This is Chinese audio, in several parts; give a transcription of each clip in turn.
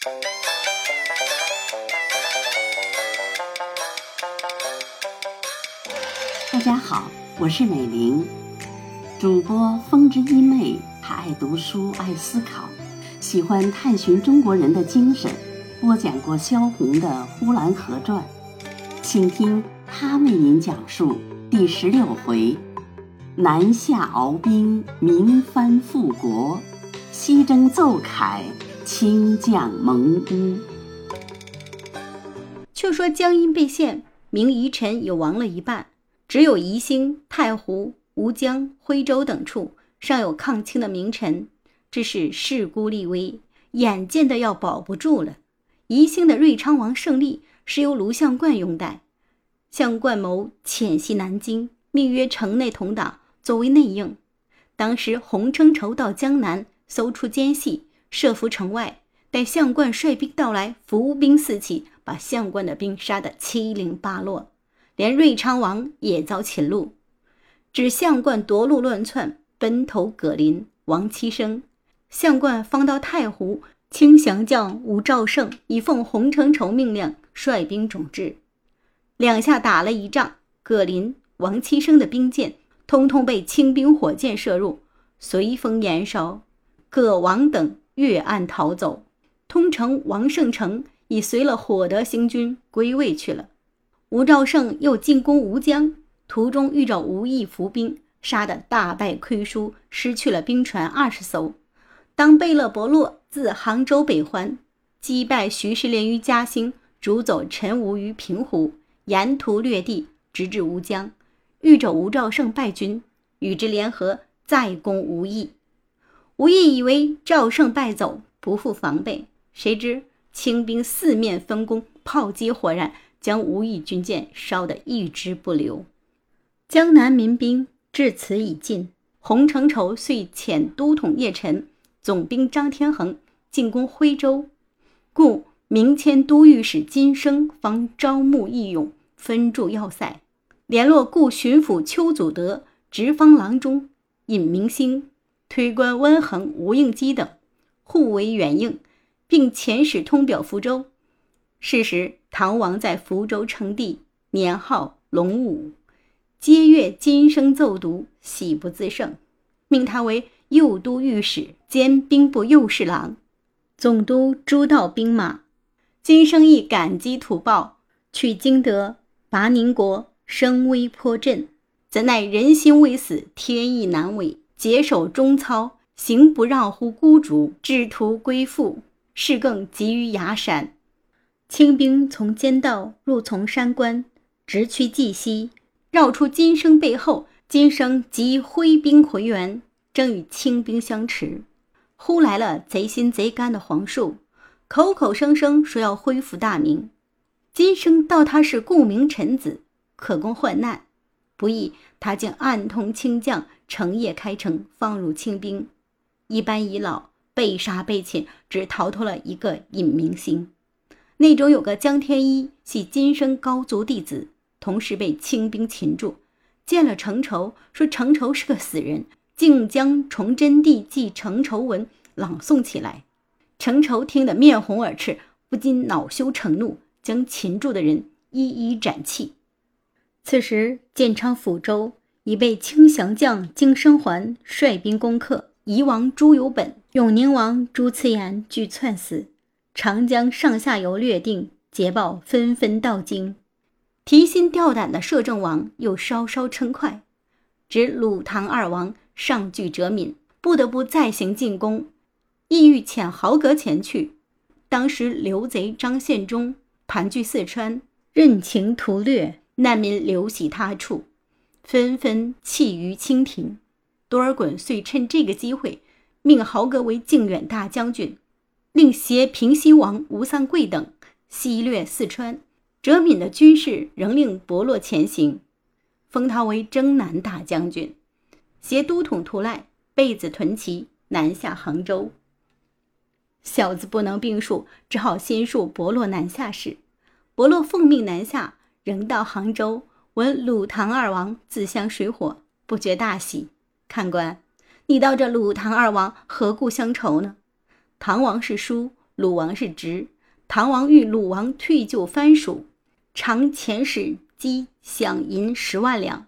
大家好，我是美玲，主播风之一妹。她爱读书，爱思考，喜欢探寻中国人的精神。播讲过萧红的《呼兰河传》，请听她为您讲述第十六回：南下鏖兵，明藩复国；西征奏凯。清将蒙逼。却说江阴被陷，明遗臣有亡了一半，只有宜兴、太湖、吴江、徽州等处尚有抗清的名臣，只是势孤力微，眼见的要保不住了。宜兴的瑞昌王胜利是由卢相冠拥戴，象冠谋潜袭南京，命约城内同党作为内应。当时洪承畴到江南搜出奸细。设伏城外，待相冠率兵到来，伏兵四起，把相冠的兵杀得七零八落，连瑞昌王也遭擒戮。指相冠夺路乱窜，奔投葛林、王七生。相冠方到太湖，清降将吴兆胜已奉洪承畴命令率兵种至，两下打了一仗，葛林、王七生的兵舰通通被清兵火箭射入，随风燃烧。葛王等。越岸逃走，通城王胜成已随了火德行军归位去了。吴兆胜又进攻吴江，途中遇着吴懿伏兵，杀得大败亏输，失去了兵船二十艘。当贝勒伯洛自杭州北还，击败徐世廉于嘉兴，逐走陈吴于平湖，沿途掠地，直至吴江，遇着吴兆胜败军，与之联合，再攻吴懿。吴懿以为赵胜败走，不复防备，谁知清兵四面分攻，炮击火燃，将吴懿军舰烧得一支不留。江南民兵至此已尽，洪承畴遂遣都统叶辰、总兵张天恒进攻徽州，故明迁都御史金生方招募义勇，分驻要塞，联络故巡抚邱祖德、直方郎中尹明星。推官温衡、吴应基等互为援应，并遣使通表福州。是时，唐王在福州称帝，年号隆武，皆阅金声奏读，喜不自胜，命他为右都御史兼兵部右侍郎，总督诸道兵马。金生亦感激图报，取经德，拔宁国，声威颇振。怎奈人心未死，天意难违。结守中操，行不让乎孤竹，志图归附，事更急于崖山。清兵从间道入从山关，直趋蓟西，绕出金生背后。金生即挥兵回援，正与清兵相持，忽来了贼心贼肝的黄树，口口声声说要恢复大明。金生道他是顾明臣子，可供患难。不意，他竟暗通清将，成夜开城，放入清兵。一班遗老被杀被擒，只逃脱了一个尹明星。内中有个江天一，系金生高族弟子，同时被清兵擒住。见了程畴，说程畴是个死人，竟将《崇祯帝记程仇文》朗诵起来。程畴听得面红耳赤，不禁恼羞成怒，将擒住的人一一斩弃。此时，建昌抚州已被清降将金生还率兵攻克，夷王朱由本、永宁王朱慈言俱窜死。长江上下游略定，捷报纷纷到京。提心吊胆的摄政王又稍稍称快，指鲁唐二王上拒折敏，不得不再行进攻，意欲遣豪格前去。当时刘贼张献忠盘踞四川，任情屠掠。难民流徙他处，纷纷弃于清廷。多尔衮遂趁这个机会，命豪格为靖远大将军，令携平西王吴三桂等西掠四川。哲敏的军事仍令伯洛前行，封他为征南大将军，携都统图赖、贝子屯骑南下杭州。小子不能兵数，只好先述伯洛南下事。伯洛奉命南下。仍到杭州，闻鲁唐二王自相水火，不觉大喜。看官，你道这鲁唐二王何故相仇呢？唐王是叔，鲁王是侄。唐王欲鲁王退就藩属，常遣使积饷银十万两，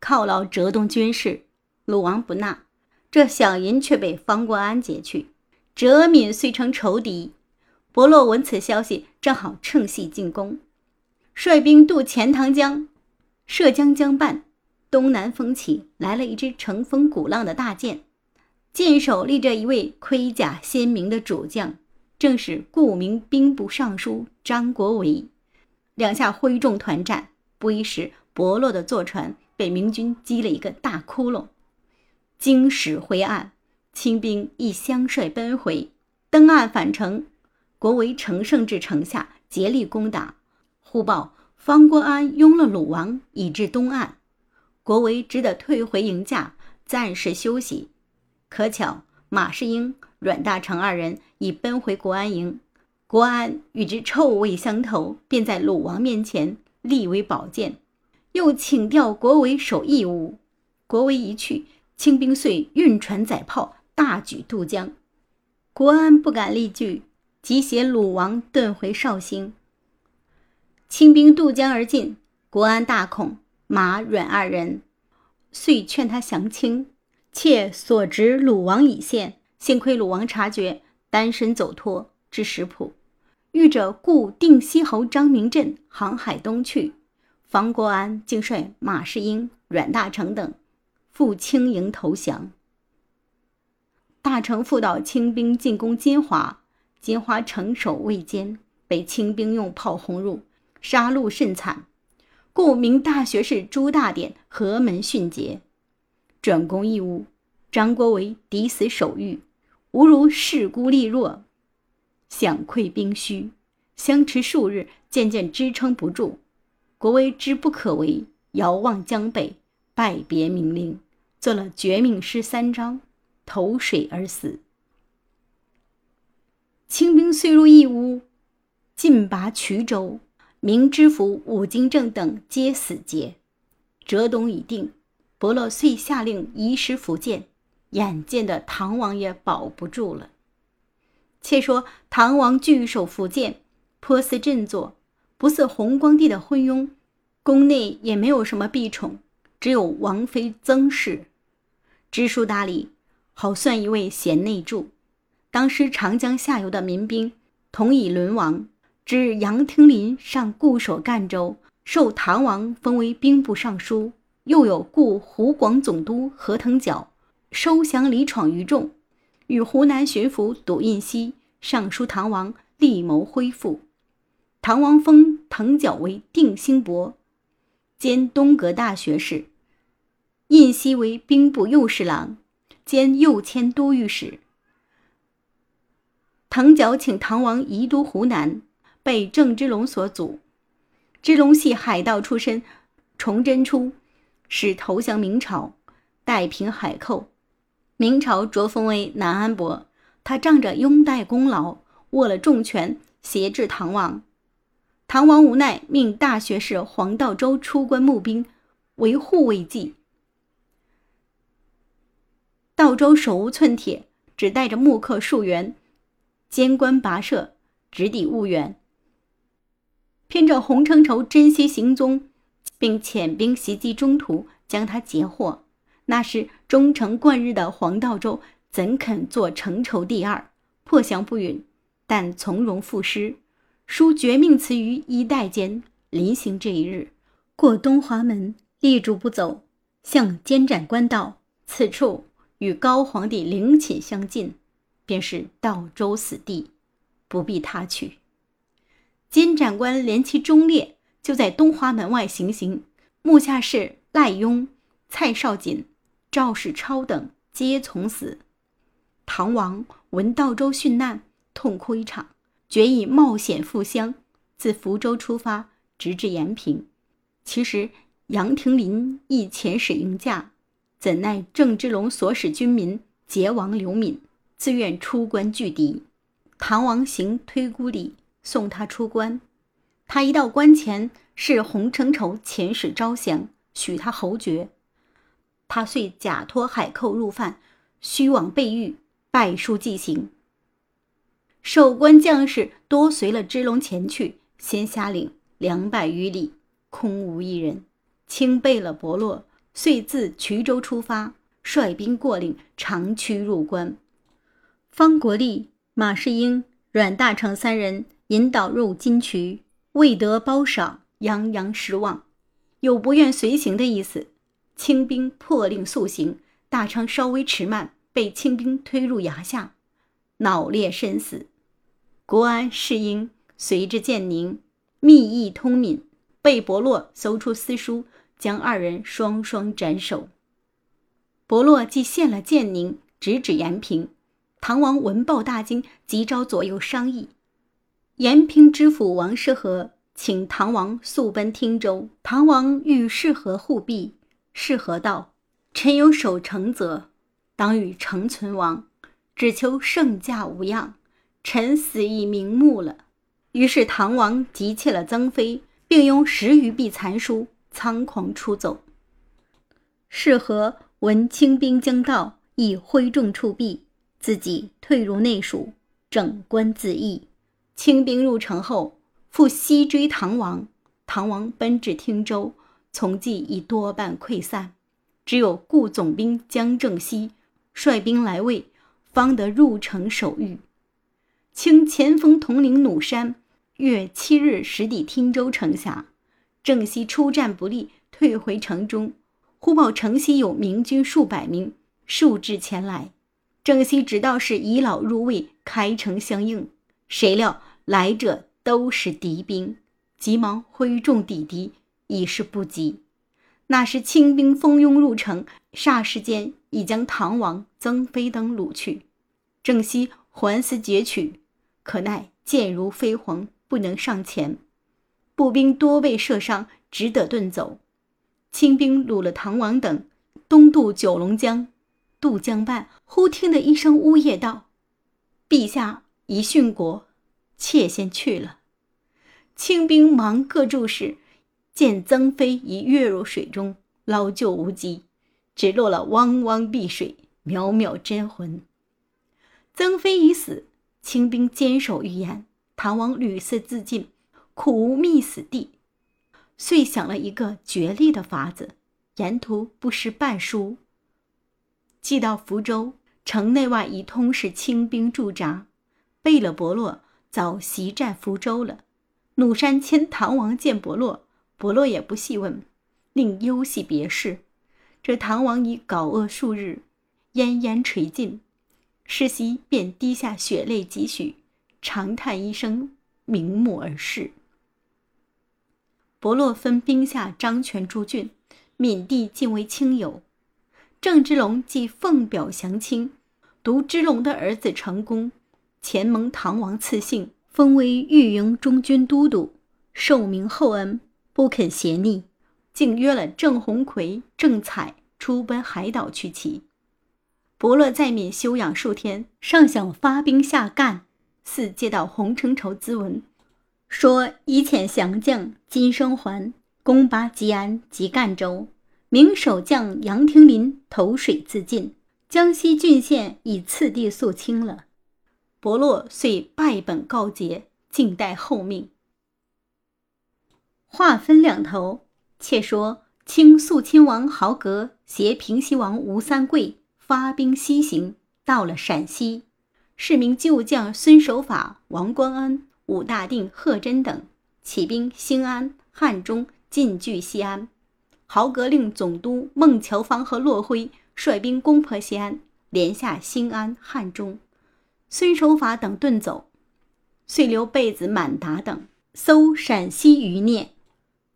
犒劳浙东军事。鲁王不纳，这饷银却被方国安劫去。哲敏遂成仇敌。伯洛闻此消息，正好趁隙进攻，率兵渡钱塘江。涉江江畔，东南风起，来了一支乘风鼓浪的大舰，舰首立着一位盔甲鲜明的主将，正是顾明兵部尚书张国维。两下挥众团战，不一时，伯洛的坐船被明军击了一个大窟窿。经史灰暗，清兵亦相率奔回，登岸返程。国维乘胜至城下，竭力攻打。忽报。方国安拥了鲁王，已至东岸，国维只得退回营驾，暂时休息。可巧马士英、阮大铖二人已奔回国安营，国安与之臭味相投，便在鲁王面前立为宝剑，又请调国维守义乌。国维一去，清兵遂运船载炮，大举渡江。国安不敢力拒，即携鲁王遁回绍兴。清兵渡江而进，国安大恐，马阮二人遂劝他降清，妾所执鲁王已现，幸亏鲁王察觉，单身走脱，至石浦，遇着故定西侯张明镇航海东去，房国安竟率马士英、阮大铖等赴清营投降。大成复导清兵进攻金华，金华城守未坚，被清兵用炮轰入。杀戮甚惨，故名大学士朱大典何门训捷，转攻义乌。张国维抵死守御，吾如势孤力弱，饷溃兵虚，相持数日，渐渐支撑不住。国维知不可为，遥望江北，拜别明陵，做了绝命诗三章，投水而死。清兵遂入义乌，进拔衢州。明知府武金正等皆死劫，浙东已定。伯乐遂下令移师福建，眼见的唐王也保不住了。且说唐王据守福建，颇似振作，不似弘光帝的昏庸。宫内也没有什么婢宠，只有王妃曾氏，知书达理，好算一位贤内助。当时长江下游的民兵同已沦亡。知杨廷林上固守赣州，受唐王封为兵部尚书；又有故湖广总督何腾蛟收降李闯于众，与湖南巡抚赌印锡上书唐王，力谋恢复。唐王封腾蛟为定兴伯，兼东阁大学士；印锡为兵部右侍郎，兼右迁都御史。腾蛟请唐王移都湖南。被郑芝龙所阻，芝龙系海盗出身，崇祯初使投降明朝，代平海寇。明朝擢封为南安伯，他仗着拥戴功劳，握了重权，挟制唐王。唐王无奈，命大学士黄道周出关募兵，为护卫计。道周手无寸铁，只带着木刻数员，监关跋涉，直抵婺源。偏着洪承畴珍惜行踪，并遣兵袭击中途，将他截获。那时忠诚贯日的黄道周怎肯做承畴第二？破降不允，但从容赋诗，书绝命词于衣带间。临行这一日，过东华门，立住不走，向监斩官道：“此处与高皇帝陵寝相近，便是道周死地，不必他去。”金长官连其忠烈，就在东华门外行刑。目下士赖雍、蔡少锦、赵世超等皆从死。唐王闻道州殉难，痛哭一场，决意冒险赴乡，自福州出发，直至延平。其实杨廷林亦遣使迎驾，怎奈郑芝龙所使军民结亡刘敏，自愿出关拒敌。唐王行推孤礼。送他出关，他一到关前，是洪承畴遣使招降，许他侯爵。他遂假托海寇入犯，虚妄被狱，拜书即行。守关将士多随了支龙前去，先下岭两百余里，空无一人。清备了伯洛，遂自衢州出发，率兵过岭，长驱入关。方国立、马士英、阮大铖三人引导入金渠，未得褒赏，洋洋失望，有不愿随行的意思。清兵破令速行，大昌稍微迟慢，被清兵推入崖下，脑裂身死。国安、世英随之建宁，密议通敏，被伯洛搜出私书。将二人双双斩首。伯洛既献了建宁，直指延平。唐王闻报大惊，急召左右商议。延平知府王世和请唐王速奔汀州。唐王欲适和护庇，适和道：“臣有守城责，当与城存亡，只求圣驾无恙。臣死亦瞑目了。”于是唐王急切了曾妃，并用十余壁残书。仓皇出走。适合闻清兵将到，亦挥众出避，自己退入内署，整官自缢。清兵入城后，复西追唐王。唐王奔至汀州，从计已多半溃散，只有顾总兵江正熙率兵来卫，方得入城守御。清前锋统领弩山，月七日驶抵汀州城下。郑熙出战不利，退回城中。忽报城西有明军数百名，数至前来。郑熙只道是遗老入卫，开城相应。谁料来者都是敌兵，急忙挥众抵敌，已是不及。那时清兵蜂拥入城，霎时间已将唐王、曾飞等掳去。郑熙环思劫取，可奈箭如飞蝗，不能上前。步兵多被射伤，只得遁走。清兵掳了唐王等，东渡九龙江。渡江畔，忽听得一声呜咽道：“陛下已殉国，妾先去了。”清兵忙各注视，见曾妃已跃入水中，捞救无及，只落了汪汪碧水，渺渺真魂。曾妃已死，清兵坚守预言，唐王屡次自尽。苦无觅死地，遂想了一个绝利的法子，沿途不失半书。寄到福州城内外，已通是清兵驻扎。贝勒伯洛早袭占福州了。弩山迁唐王见伯洛，伯洛也不细问，令忧系别事。这唐王已搞恶数日，奄奄垂尽，世袭便滴下血泪几许，长叹一声，瞑目而逝。伯洛分兵下张权诸郡，闽地尽为亲友。郑芝龙即奉表降清，独芝龙的儿子成功，前蒙唐王赐姓，封为御营中军都督，受明厚恩，不肯协逆，竟约了郑鸿逵、郑彩出奔海岛去齐。伯乐在闽休养数天，尚想发兵下赣，似接到洪承畴咨文。说以遣降将金生还攻拔吉安及赣州，明守将杨廷林投水自尽，江西郡县已次第肃清了。伯洛遂败本告捷，静待后命。话分两头，且说清肃亲王豪格携平西王吴三桂发兵西行，到了陕西，是名旧将孙守法、王光恩。武大定、贺真等起兵兴安、汉中，进据西安。豪格令总督孟乔芳和骆辉率兵攻破西安，连下兴安、汉中。孙守法等遁走，遂留贝子、满达等搜陕西余孽。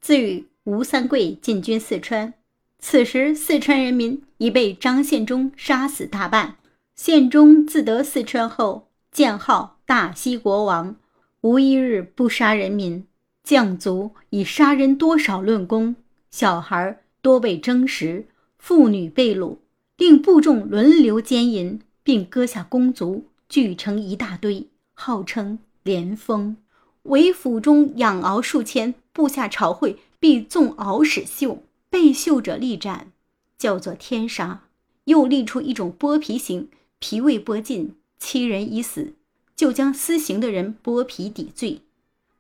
自与吴三桂进军四川。此时四川人民已被张献忠杀死大半。献忠自得四川后，建号大西国王。无一日不杀人民，将卒以杀人多少论功，小孩多被征食，妇女被掳，令部众轮流奸淫，并割下公族，聚成一大堆，号称连峰。为府中养獒数千，部下朝会必纵獒使秀，被秀者立斩，叫做天杀。又立出一种剥皮刑，皮未剥尽，七人已死。就将私刑的人剥皮抵罪。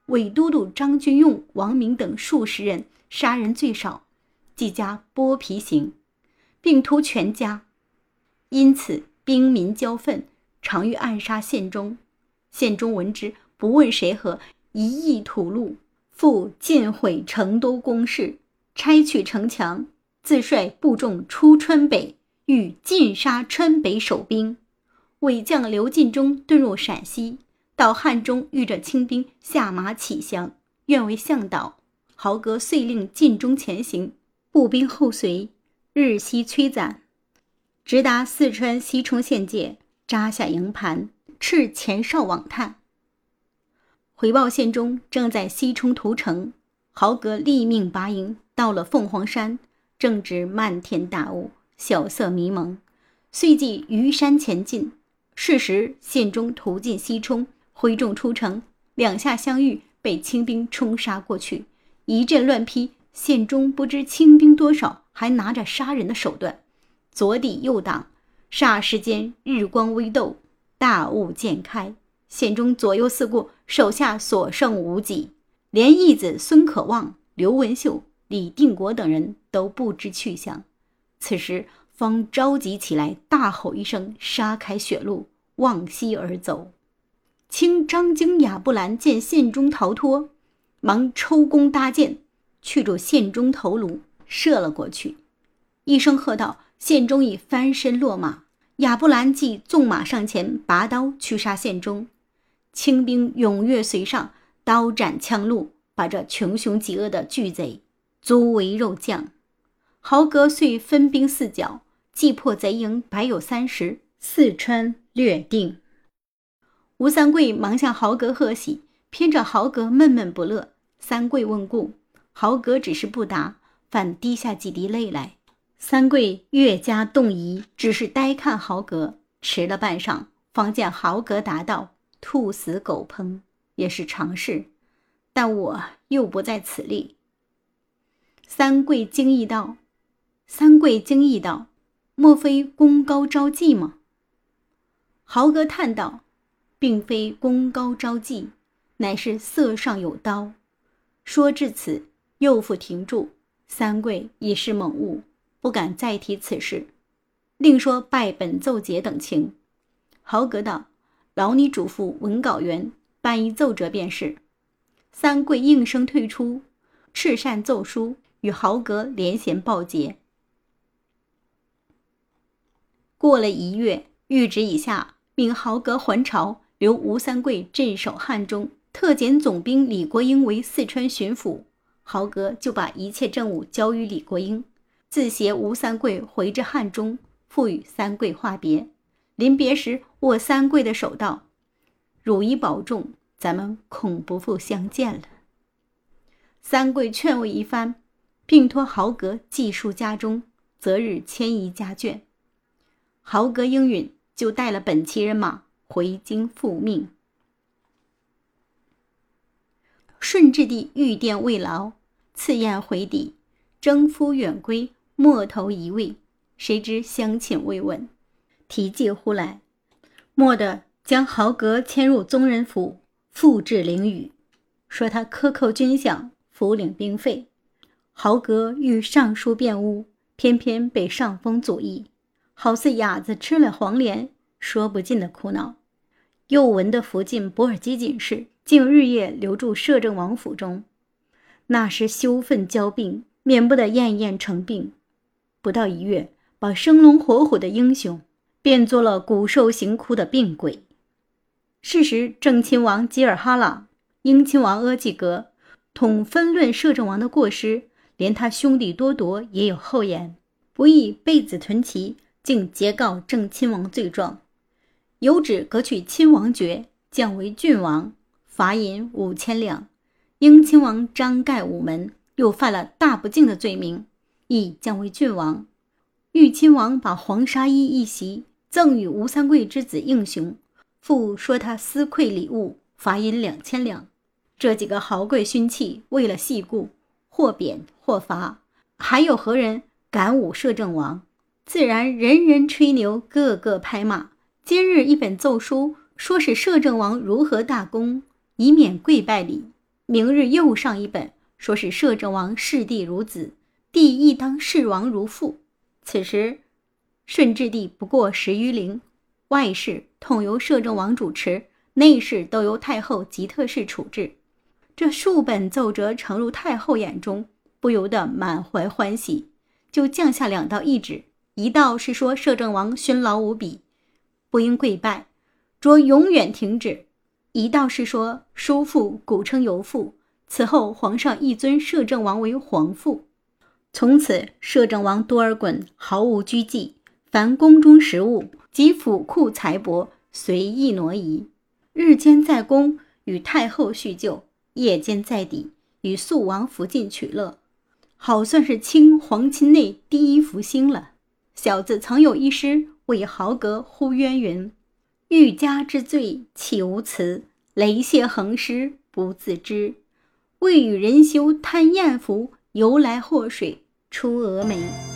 伪都督张君用、王明等数十人杀人最少，即加剥皮刑，并屠全家。因此兵民交愤，常欲暗杀县中。县中闻之，不问谁和，一意屠戮，复尽毁成都宫室，拆去城墙，自率部众出川北，欲尽杀川北守兵。伪将刘进忠遁入陕西。到汉中，遇着清兵下马起降，愿为向导。豪格遂令进中前行，步兵后随，日夕摧斩，直达四川西充县界，扎下营盘，斥前哨往探。回报县中正在西冲屠城，豪格立命拔营，到了凤凰山，正值漫天大雾，晓色迷蒙，遂即于山前进。是时县中屠进西冲。挥众出城，两下相遇，被清兵冲杀过去，一阵乱劈。县中不知清兵多少，还拿着杀人的手段，左抵右挡。霎时间，日光微斗，大雾渐开。县中左右四顾，手下所剩无几，连义子孙可望、刘文秀、李定国等人都不知去向。此时方着急起来，大吼一声，杀开血路，往西而走。清张京、雅布兰见县中逃脱，忙抽弓搭箭，去住县中头颅，射了过去。一声喝道：“县中已翻身落马。”亚布兰即纵马上前，拔刀去杀县中。清兵踊跃随上，刀斩枪戮，把这穷凶极恶的巨贼足为肉酱。豪格遂分兵四角，击破贼营百有三十，四川略定。吴三桂忙向豪格贺喜，偏着豪格闷闷不乐。三桂问故，豪格只是不答，反滴下几滴泪来。三桂越加动疑，只是呆看豪格。迟了半晌，方见豪格答道：“兔死狗烹，也是常事，但我又不在此例。”三桂惊异道：“三桂惊异道，莫非功高招妓吗？”豪格叹道。并非功高招妓，乃是色上有刀。说至此，又复停住。三桂已是猛悟，不敢再提此事，另说拜本奏捷等情。豪格道：“劳你嘱咐文稿员办一奏折便是。”三桂应声退出，赤扇奏书，与豪格连衔报捷。过了一月，谕旨已下，命豪格还朝。留吴三桂镇守汉中，特检总兵李国英为四川巡抚。豪格就把一切政务交于李国英，自携吴三桂回至汉中，复与三桂话别。临别时，握三桂的手道：“汝已保重，咱们恐不复相见了。”三桂劝慰一番，并托豪格寄书家中，择日迁移家眷。豪格应允，就带了本旗人马。回京复命，顺治帝御殿未劳，赐宴回抵，征夫远归，莫头一位。谁知乡亲未问，提记忽来，蓦地将豪格迁入宗人府，复置灵宇，说他克扣军饷，俘领兵费。豪格欲上书辩诬，偏偏被上峰阻抑，好似哑子吃了黄连，说不尽的苦恼。又闻得福晋博尔基锦氏竟日夜留住摄政王府中，那时羞愤交病，免不得奄奄成病。不到一月，把生龙活虎的英雄变作了骨瘦形枯的病鬼。是时，正亲王吉尔哈朗、英亲王阿济格统分论摄政王的过失，连他兄弟多铎也有后言，不义背子屯旗，竟截告正亲王罪状。有旨革去亲王爵，降为郡王，罚银五千两。英亲王张盖午门又犯了大不敬的罪名，亦降为郡王。豫亲王把黄沙衣一袭赠与吴三桂之子应雄，复说他私馈礼物，罚银两千两。这几个豪贵勋戚为了细故，或贬或罚，还有何人敢侮摄政王？自然人人吹牛，个个拍马。今日一本奏书，说是摄政王如何大功，以免跪拜礼。明日又上一本，说是摄政王视帝如子，帝亦当视王如父。此时，顺治帝不过十余龄，外事统由摄政王主持，内事都由太后吉特氏处置。这数本奏折呈入太后眼中，不由得满怀欢喜，就降下两道懿旨：一道是说摄政王勋劳无比，不应跪拜。着永远停止。一道是说，叔父古称尤父，此后皇上亦尊摄政王为皇父。从此，摄政王多尔衮毫无拘忌，凡宫中食物及府库财帛随意挪移，日间在宫与太后叙旧，夜间在邸与肃王福晋取乐，好算是清皇亲内第一福星了。小子曾有一诗为豪格呼渊云。欲加之罪岂无辞？雷泄横尸不自知。为与人休贪艳福，由来祸水出峨眉。